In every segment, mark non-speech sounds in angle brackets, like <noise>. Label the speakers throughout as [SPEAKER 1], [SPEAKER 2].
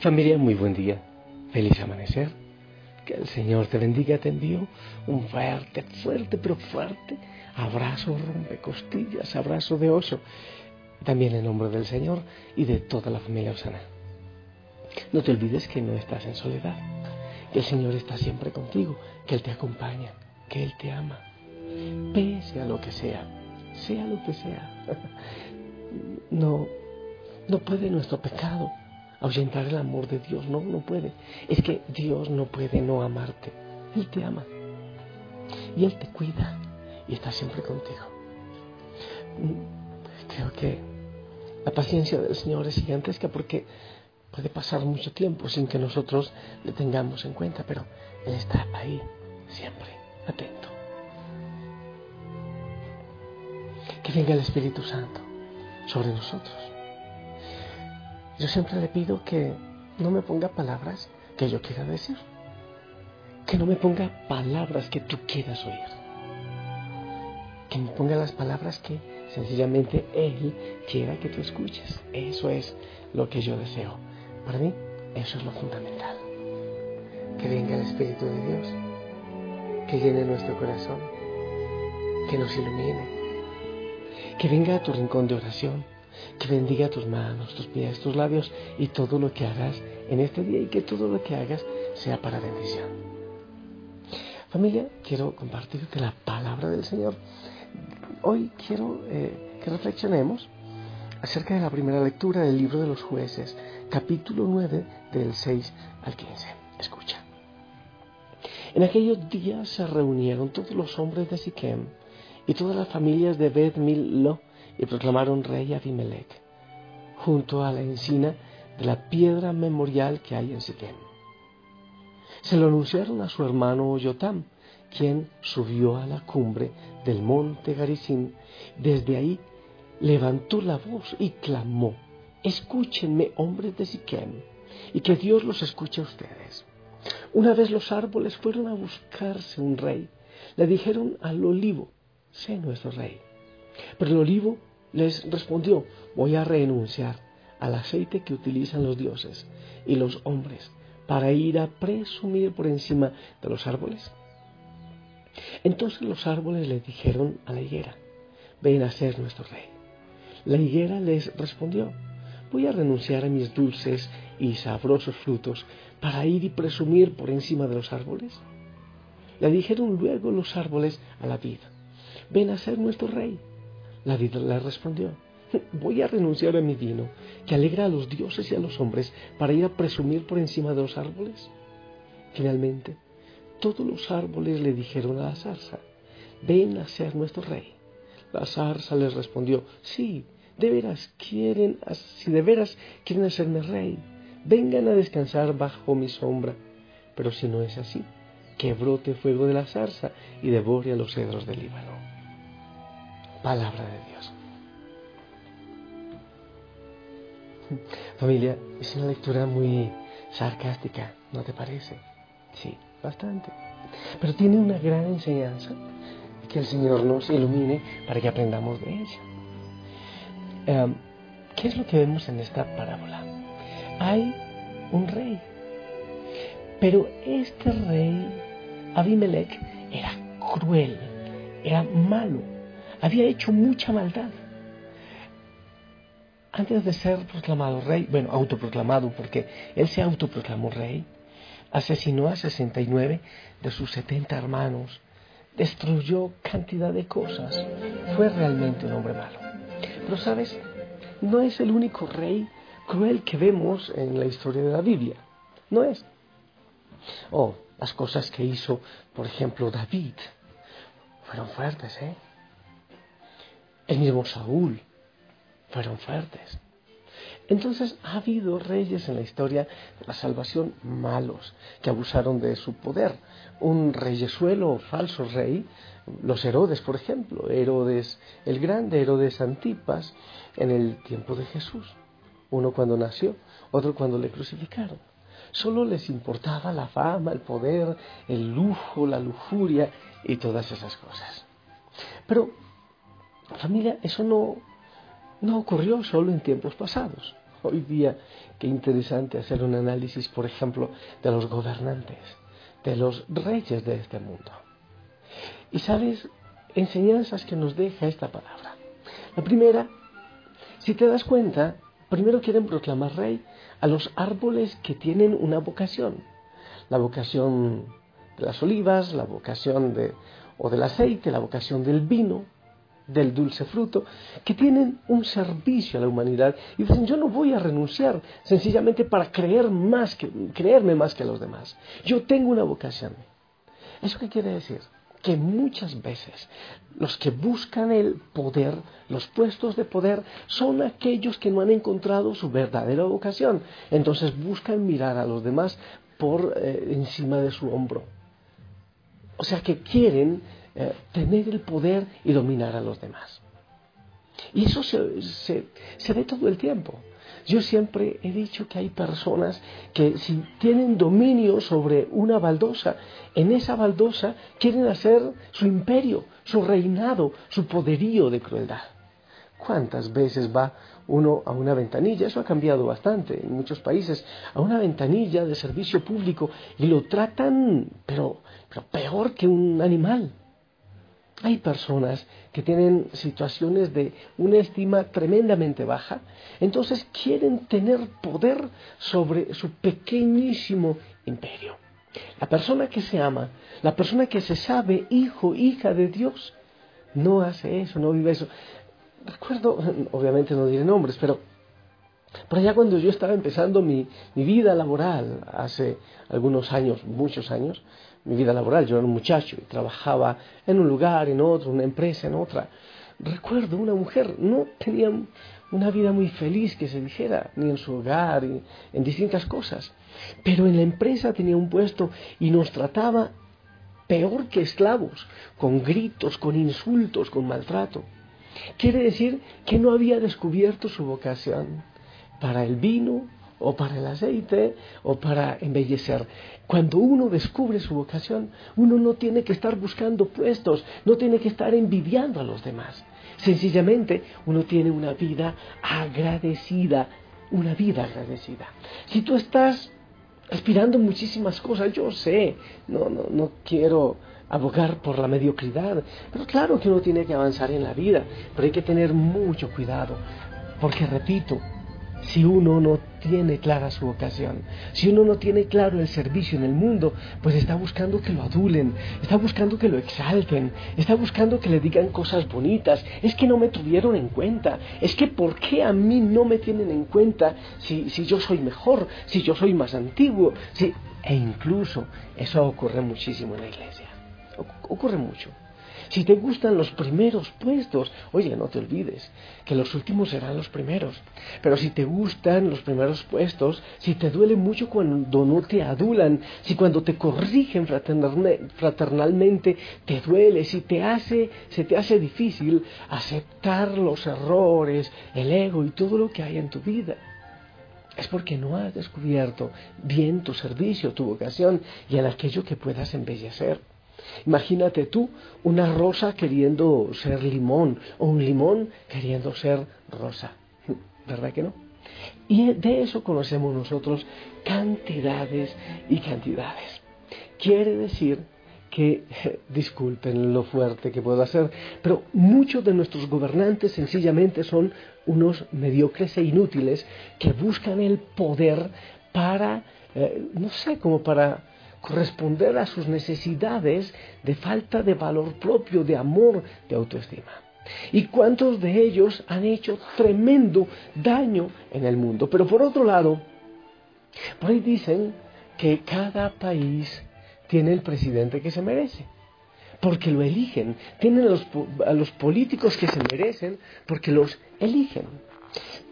[SPEAKER 1] Familia, muy buen día. Feliz amanecer. Que el Señor te bendiga. Te envío un fuerte, fuerte, pero fuerte abrazo rompe costillas, abrazo de oso. También en nombre del Señor y de toda la familia Osana. No te olvides que no estás en soledad, que el Señor está siempre contigo, que Él te acompaña, que Él te ama, pese a lo que sea, sea lo que sea. <laughs> No, no puede nuestro pecado ahuyentar el amor de Dios. No, no puede. Es que Dios no puede no amarte. Él te ama. Y Él te cuida. Y está siempre contigo. Creo que la paciencia del Señor es gigantesca porque puede pasar mucho tiempo sin que nosotros le tengamos en cuenta, pero Él está ahí, siempre, atento. Que venga el Espíritu Santo sobre nosotros yo siempre le pido que no me ponga palabras que yo quiera decir. Que no me ponga palabras que tú quieras oír. Que me ponga las palabras que sencillamente Él quiera que tú escuches. Eso es lo que yo deseo. Para mí, eso es lo fundamental. Que venga el Espíritu de Dios, que llene nuestro corazón, que nos ilumine, que venga a tu rincón de oración que bendiga tus manos, tus pies, tus labios y todo lo que hagas en este día y que todo lo que hagas sea para bendición. Familia, quiero compartirte la palabra del Señor. Hoy quiero eh, que reflexionemos acerca de la primera lectura del libro de los jueces, capítulo 9 del 6 al 15. Escucha. En aquellos días se reunieron todos los hombres de Siquem y todas las familias de Beth Millo y proclamaron rey a Abimelech, junto a la encina de la piedra memorial que hay en Siquem. Se lo anunciaron a su hermano Yotam, quien subió a la cumbre del monte Garizim. Desde ahí levantó la voz y clamó, escúchenme, hombres de Siquem, y que Dios los escuche a ustedes. Una vez los árboles fueron a buscarse un rey, le dijeron al olivo, sé nuestro rey. Pero el olivo les respondió, voy a renunciar al aceite que utilizan los dioses y los hombres para ir a presumir por encima de los árboles. Entonces los árboles le dijeron a la higuera, ven a ser nuestro rey. La higuera les respondió, voy a renunciar a mis dulces y sabrosos frutos para ir y presumir por encima de los árboles. Le dijeron luego los árboles a la vid, ven a ser nuestro rey. La vida le respondió, voy a renunciar a mi vino, que alegra a los dioses y a los hombres, para ir a presumir por encima de los árboles. Finalmente, todos los árboles le dijeron a la zarza, ven a ser nuestro rey. La zarza les respondió, sí, de veras quieren, si de veras quieren hacerme rey, vengan a descansar bajo mi sombra. Pero si no es así, que brote fuego de la zarza y devore a los cedros del Líbano palabra de Dios. Familia, es una lectura muy sarcástica, ¿no te parece? Sí, bastante. Pero tiene una gran enseñanza que el Señor nos ilumine para que aprendamos de ella. Em, ¿Qué es lo que vemos en esta parábola? Hay un rey, pero este rey, Abimelech, era cruel, era malo había hecho mucha maldad. Antes de ser proclamado rey, bueno, autoproclamado porque él se autoproclamó rey, asesinó a 69 de sus 70 hermanos, destruyó cantidad de cosas, fue realmente un hombre malo. Pero sabes, no es el único rey cruel que vemos en la historia de la Biblia, no es. Oh, las cosas que hizo, por ejemplo, David, fueron fuertes, ¿eh? Mismo Saúl, fueron fuertes. Entonces ha habido reyes en la historia de la salvación malos que abusaron de su poder. Un reyesuelo falso rey, los Herodes, por ejemplo, Herodes el Grande, Herodes Antipas, en el tiempo de Jesús. Uno cuando nació, otro cuando le crucificaron. Solo les importaba la fama, el poder, el lujo, la lujuria y todas esas cosas. Pero Familia, eso no, no ocurrió solo en tiempos pasados. hoy día qué interesante hacer un análisis, por ejemplo, de los gobernantes, de los reyes de este mundo. Y sabes, enseñanzas que nos deja esta palabra. La primera, si te das cuenta, primero quieren proclamar rey a los árboles que tienen una vocación. La vocación de las olivas, la vocación de, o del aceite, la vocación del vino, del dulce fruto, que tienen un servicio a la humanidad y dicen, yo no voy a renunciar sencillamente para creer más que, creerme más que los demás. Yo tengo una vocación. ¿Eso qué quiere decir? Que muchas veces los que buscan el poder, los puestos de poder, son aquellos que no han encontrado su verdadera vocación. Entonces buscan mirar a los demás por eh, encima de su hombro. O sea que quieren eh, tener el poder y dominar a los demás. Y eso se, se, ve todo el tiempo. Yo siempre he dicho que hay personas que si tienen dominio sobre una baldosa, en esa baldosa quieren hacer su imperio, su reinado, su poderío de crueldad. ¿Cuántas veces va uno a una ventanilla? Eso ha cambiado bastante en muchos países, a una ventanilla de servicio público y lo tratan, pero peor que un animal. Hay personas que tienen situaciones de una estima tremendamente baja, entonces quieren tener poder sobre su pequeñísimo imperio. La persona que se ama, la persona que se sabe hijo, hija de Dios, no hace eso, no vive eso. Recuerdo, obviamente no diré nombres, pero por allá cuando yo estaba empezando mi, mi vida laboral, hace algunos años, muchos años, mi vida laboral. Yo era un muchacho y trabajaba en un lugar, en otro, una empresa, en otra. Recuerdo una mujer, no tenía una vida muy feliz que se dijera, ni en su hogar, ni en distintas cosas. Pero en la empresa tenía un puesto y nos trataba peor que esclavos, con gritos, con insultos, con maltrato. Quiere decir que no había descubierto su vocación para el vino, o para el aceite o para embellecer. Cuando uno descubre su vocación, uno no tiene que estar buscando puestos, no tiene que estar envidiando a los demás. Sencillamente uno tiene una vida agradecida, una vida agradecida. Si tú estás aspirando muchísimas cosas, yo sé, no, no, no quiero abogar por la mediocridad, pero claro que uno tiene que avanzar en la vida, pero hay que tener mucho cuidado, porque repito, si uno no tiene clara su vocación, si uno no tiene claro el servicio en el mundo, pues está buscando que lo adulen, está buscando que lo exalten, está buscando que le digan cosas bonitas, es que no me tuvieron en cuenta, es que ¿por qué a mí no me tienen en cuenta si, si yo soy mejor, si yo soy más antiguo? Si... E incluso eso ocurre muchísimo en la iglesia, ocurre mucho. Si te gustan los primeros puestos, oye, no te olvides que los últimos serán los primeros. Pero si te gustan los primeros puestos, si te duele mucho cuando no te adulan, si cuando te corrigen fraternalmente te duele, si te hace, se te hace difícil aceptar los errores, el ego y todo lo que hay en tu vida es porque no has descubierto bien tu servicio, tu vocación y en aquello que puedas embellecer. Imagínate tú una rosa queriendo ser limón o un limón queriendo ser rosa. <laughs> ¿Verdad que no? Y de eso conocemos nosotros cantidades y cantidades. Quiere decir que, <laughs> disculpen lo fuerte que puedo hacer, pero muchos de nuestros gobernantes sencillamente son unos mediocres e inútiles que buscan el poder para, eh, no sé, como para corresponder a sus necesidades de falta de valor propio, de amor, de autoestima. ¿Y cuántos de ellos han hecho tremendo daño en el mundo? Pero por otro lado, por ahí dicen que cada país tiene el presidente que se merece, porque lo eligen, tienen a los, a los políticos que se merecen porque los eligen.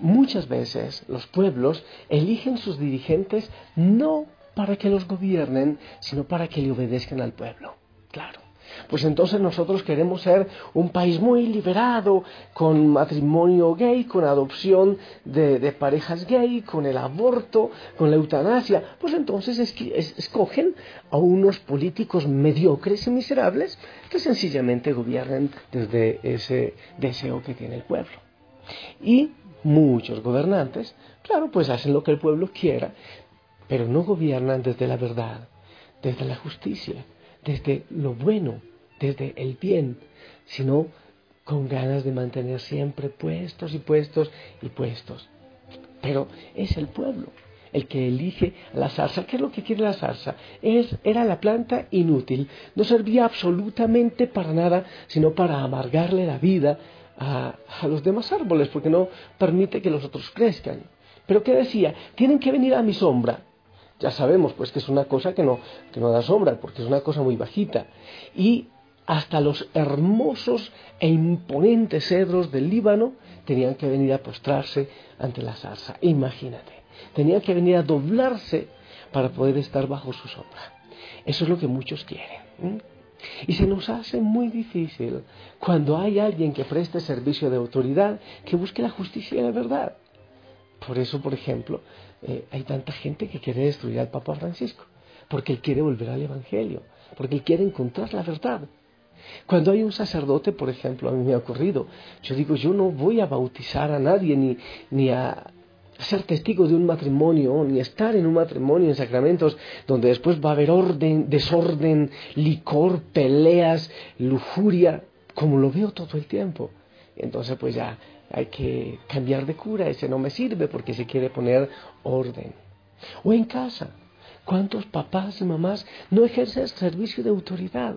[SPEAKER 1] Muchas veces los pueblos eligen sus dirigentes no para que los gobiernen, sino para que le obedezcan al pueblo. Claro. Pues entonces nosotros queremos ser un país muy liberado, con matrimonio gay, con adopción de, parejas gay, con el aborto, con la eutanasia. Pues entonces escogen a unos políticos mediocres y miserables que sencillamente gobiernen desde ese deseo que tiene el pueblo. Y muchos gobernantes, claro, pues hacen lo que el pueblo quiera, pero no gobiernan desde la verdad, desde la justicia, desde lo bueno, desde el bien, sino con ganas de mantener siempre puestos y puestos y puestos. Pero es el pueblo el que elige la zarza. ¿Qué es lo que quiere la zarza? Es, era la planta inútil, no servía absolutamente para nada, sino para amargarle la vida a, a los demás árboles, porque no permite que los otros crezcan. Pero ¿qué decía? Tienen que venir a mi sombra. Ya sabemos pues que es una cosa que no, que no da sombra, porque es una cosa muy bajita. Y hasta los hermosos e imponentes cedros del Líbano tenían que venir a postrarse ante la zarza. Imagínate, tenían que venir a doblarse para poder estar bajo su sombra. Eso es lo que muchos quieren. Y se nos hace muy difícil cuando hay alguien que preste servicio de autoridad que busque la justicia y la verdad. Por eso, por ejemplo, eh, hay tanta gente que quiere destruir al Papa Francisco, porque él quiere volver al Evangelio, porque él quiere encontrar la verdad. Cuando hay un sacerdote, por ejemplo, a mí me ha ocurrido, yo digo, yo no voy a bautizar a nadie ni, ni a ser testigo de un matrimonio, ni estar en un matrimonio en sacramentos donde después va a haber orden, desorden, licor, peleas, lujuria, como lo veo todo el tiempo. Entonces pues ya hay que cambiar de cura, ese no me sirve porque se quiere poner orden. O en casa, ¿cuántos papás y mamás no ejercen servicio de autoridad?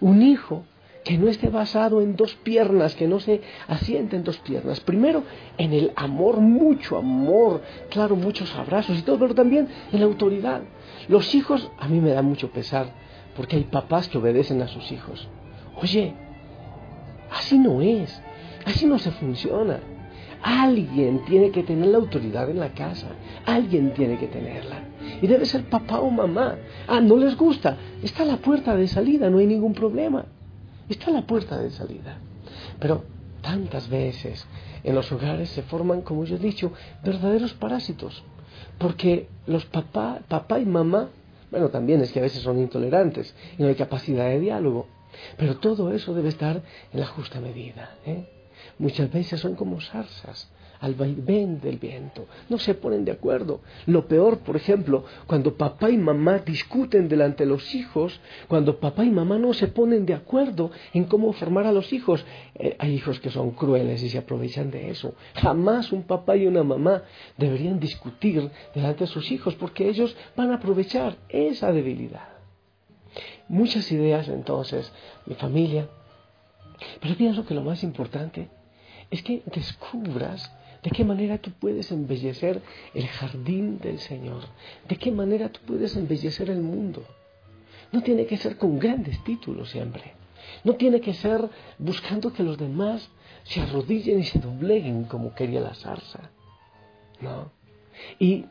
[SPEAKER 1] Un hijo que no esté basado en dos piernas, que no se asiente en dos piernas. Primero, en el amor, mucho amor, claro, muchos abrazos y todo, pero también en la autoridad. Los hijos, a mí me da mucho pesar, porque hay papás que obedecen a sus hijos. Oye, así no es, así no se funciona. Alguien tiene que tener la autoridad en la casa, alguien tiene que tenerla. Y debe ser papá o mamá. Ah, no les gusta. Está la puerta de salida, no hay ningún problema. Está la puerta de salida. Pero tantas veces en los hogares se forman, como yo he dicho, verdaderos parásitos. Porque los papá, papá y mamá, bueno, también es que a veces son intolerantes y no hay capacidad de diálogo. Pero todo eso debe estar en la justa medida. ¿eh? Muchas veces son como zarzas al vaivén del viento, no se ponen de acuerdo. Lo peor, por ejemplo, cuando papá y mamá discuten delante de los hijos, cuando papá y mamá no se ponen de acuerdo en cómo formar a los hijos. Eh, hay hijos que son crueles y se aprovechan de eso. Jamás un papá y una mamá deberían discutir delante de sus hijos porque ellos van a aprovechar esa debilidad. Muchas ideas entonces, mi familia, pero pienso que lo más importante es que descubras de qué manera tú puedes embellecer el jardín del Señor, de qué manera tú puedes embellecer el mundo. No tiene que ser con grandes títulos siempre, no tiene que ser buscando que los demás se arrodillen y se dobleguen como quería la zarza, no. Y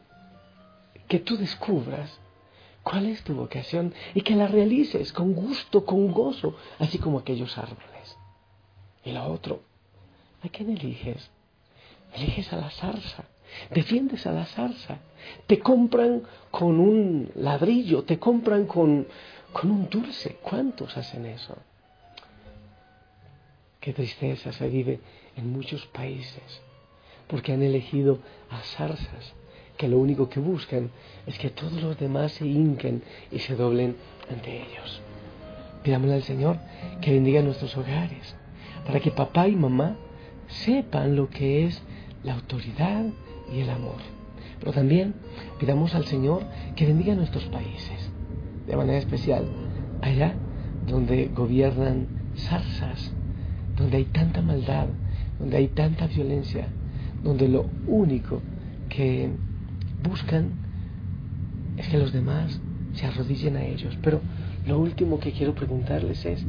[SPEAKER 1] que tú descubras cuál es tu vocación y que la realices con gusto, con gozo, así como aquellos árboles. Y lo otro, ¿a quién eliges? eliges a la zarza, defiendes a la zarza, te compran con un ladrillo, te compran con, con un dulce. ¿Cuántos hacen eso? Qué tristeza se vive en muchos países, porque han elegido a zarzas que lo único que buscan es que todos los demás se hinquen y se doblen ante ellos. Pidámosle al Señor que bendiga nuestros hogares, para que papá y mamá sepan lo que es la autoridad y el amor. Pero también pidamos al Señor que bendiga nuestros países, de manera especial allá donde gobiernan zarzas, donde hay tanta maldad, donde hay tanta violencia, donde lo único que buscan es que los demás se arrodillen a ellos. Pero lo último que quiero preguntarles es,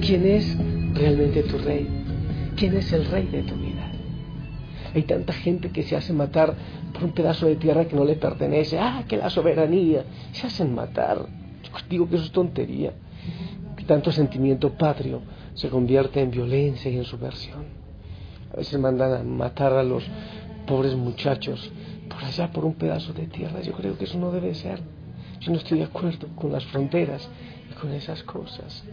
[SPEAKER 1] ¿quién es realmente tu rey? ¿Quién es el rey de tu vida? Hay tanta gente que se hace matar por un pedazo de tierra que no le pertenece. Ah, que la soberanía. Se hacen matar. Yo digo que eso es tontería. Que tanto sentimiento patrio se convierte en violencia y en subversión. A veces mandan a matar a los pobres muchachos por allá por un pedazo de tierra. Yo creo que eso no debe ser. Yo no estoy de acuerdo con las fronteras y con esas cosas.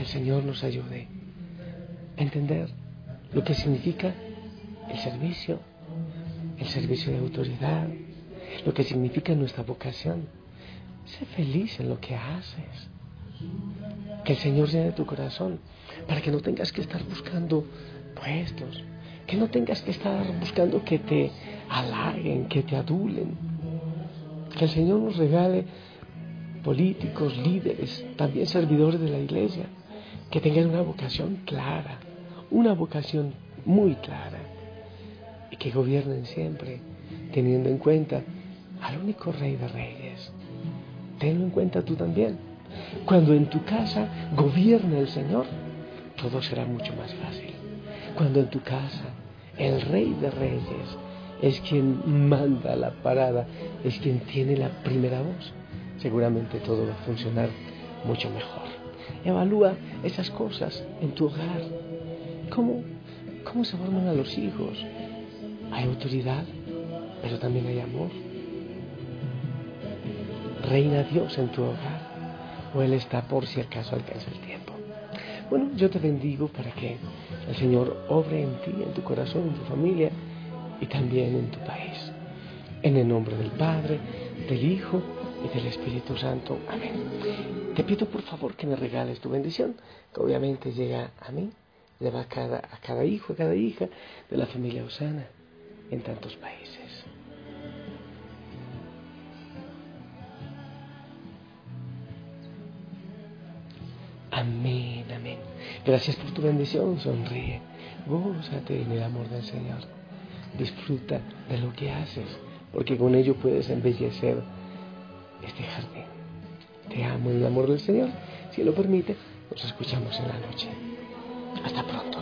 [SPEAKER 1] Que el Señor nos ayude a entender lo que significa el servicio, el servicio de autoridad, lo que significa nuestra vocación. Sé feliz en lo que haces. Que el Señor llene tu corazón para que no tengas que estar buscando puestos, que no tengas que estar buscando que te halaguen, que te adulen. Que el Señor nos regale políticos, líderes, también servidores de la iglesia, que tengan una vocación clara, una vocación muy clara y que gobiernen siempre teniendo en cuenta al único rey de reyes. Tenlo en cuenta tú también. Cuando en tu casa gobierna el Señor, todo será mucho más fácil. Cuando en tu casa el rey de reyes es quien manda la parada, es quien tiene la primera voz, seguramente todo va a funcionar mucho mejor. Evalúa esas cosas en tu hogar. ¿Cómo, cómo se forman a los hijos? Hay autoridad, pero también hay amor. Reina Dios en tu hogar o Él está por si acaso alcanza el tiempo. Bueno, yo te bendigo para que el Señor obre en ti, en tu corazón, en tu familia y también en tu país. En el nombre del Padre, del Hijo y del Espíritu Santo. Amén. Te pido por favor que me regales tu bendición, que obviamente llega a mí, le va a cada, a cada hijo, a cada hija de la familia Osana en tantos países. Amén, amén. Gracias por tu bendición, sonríe, gózate en el amor del Señor. Disfruta de lo que haces, porque con ello puedes embellecer este jardín. Te amo en el amor del Señor. Si lo permite, nos escuchamos en la noche. Hasta pronto.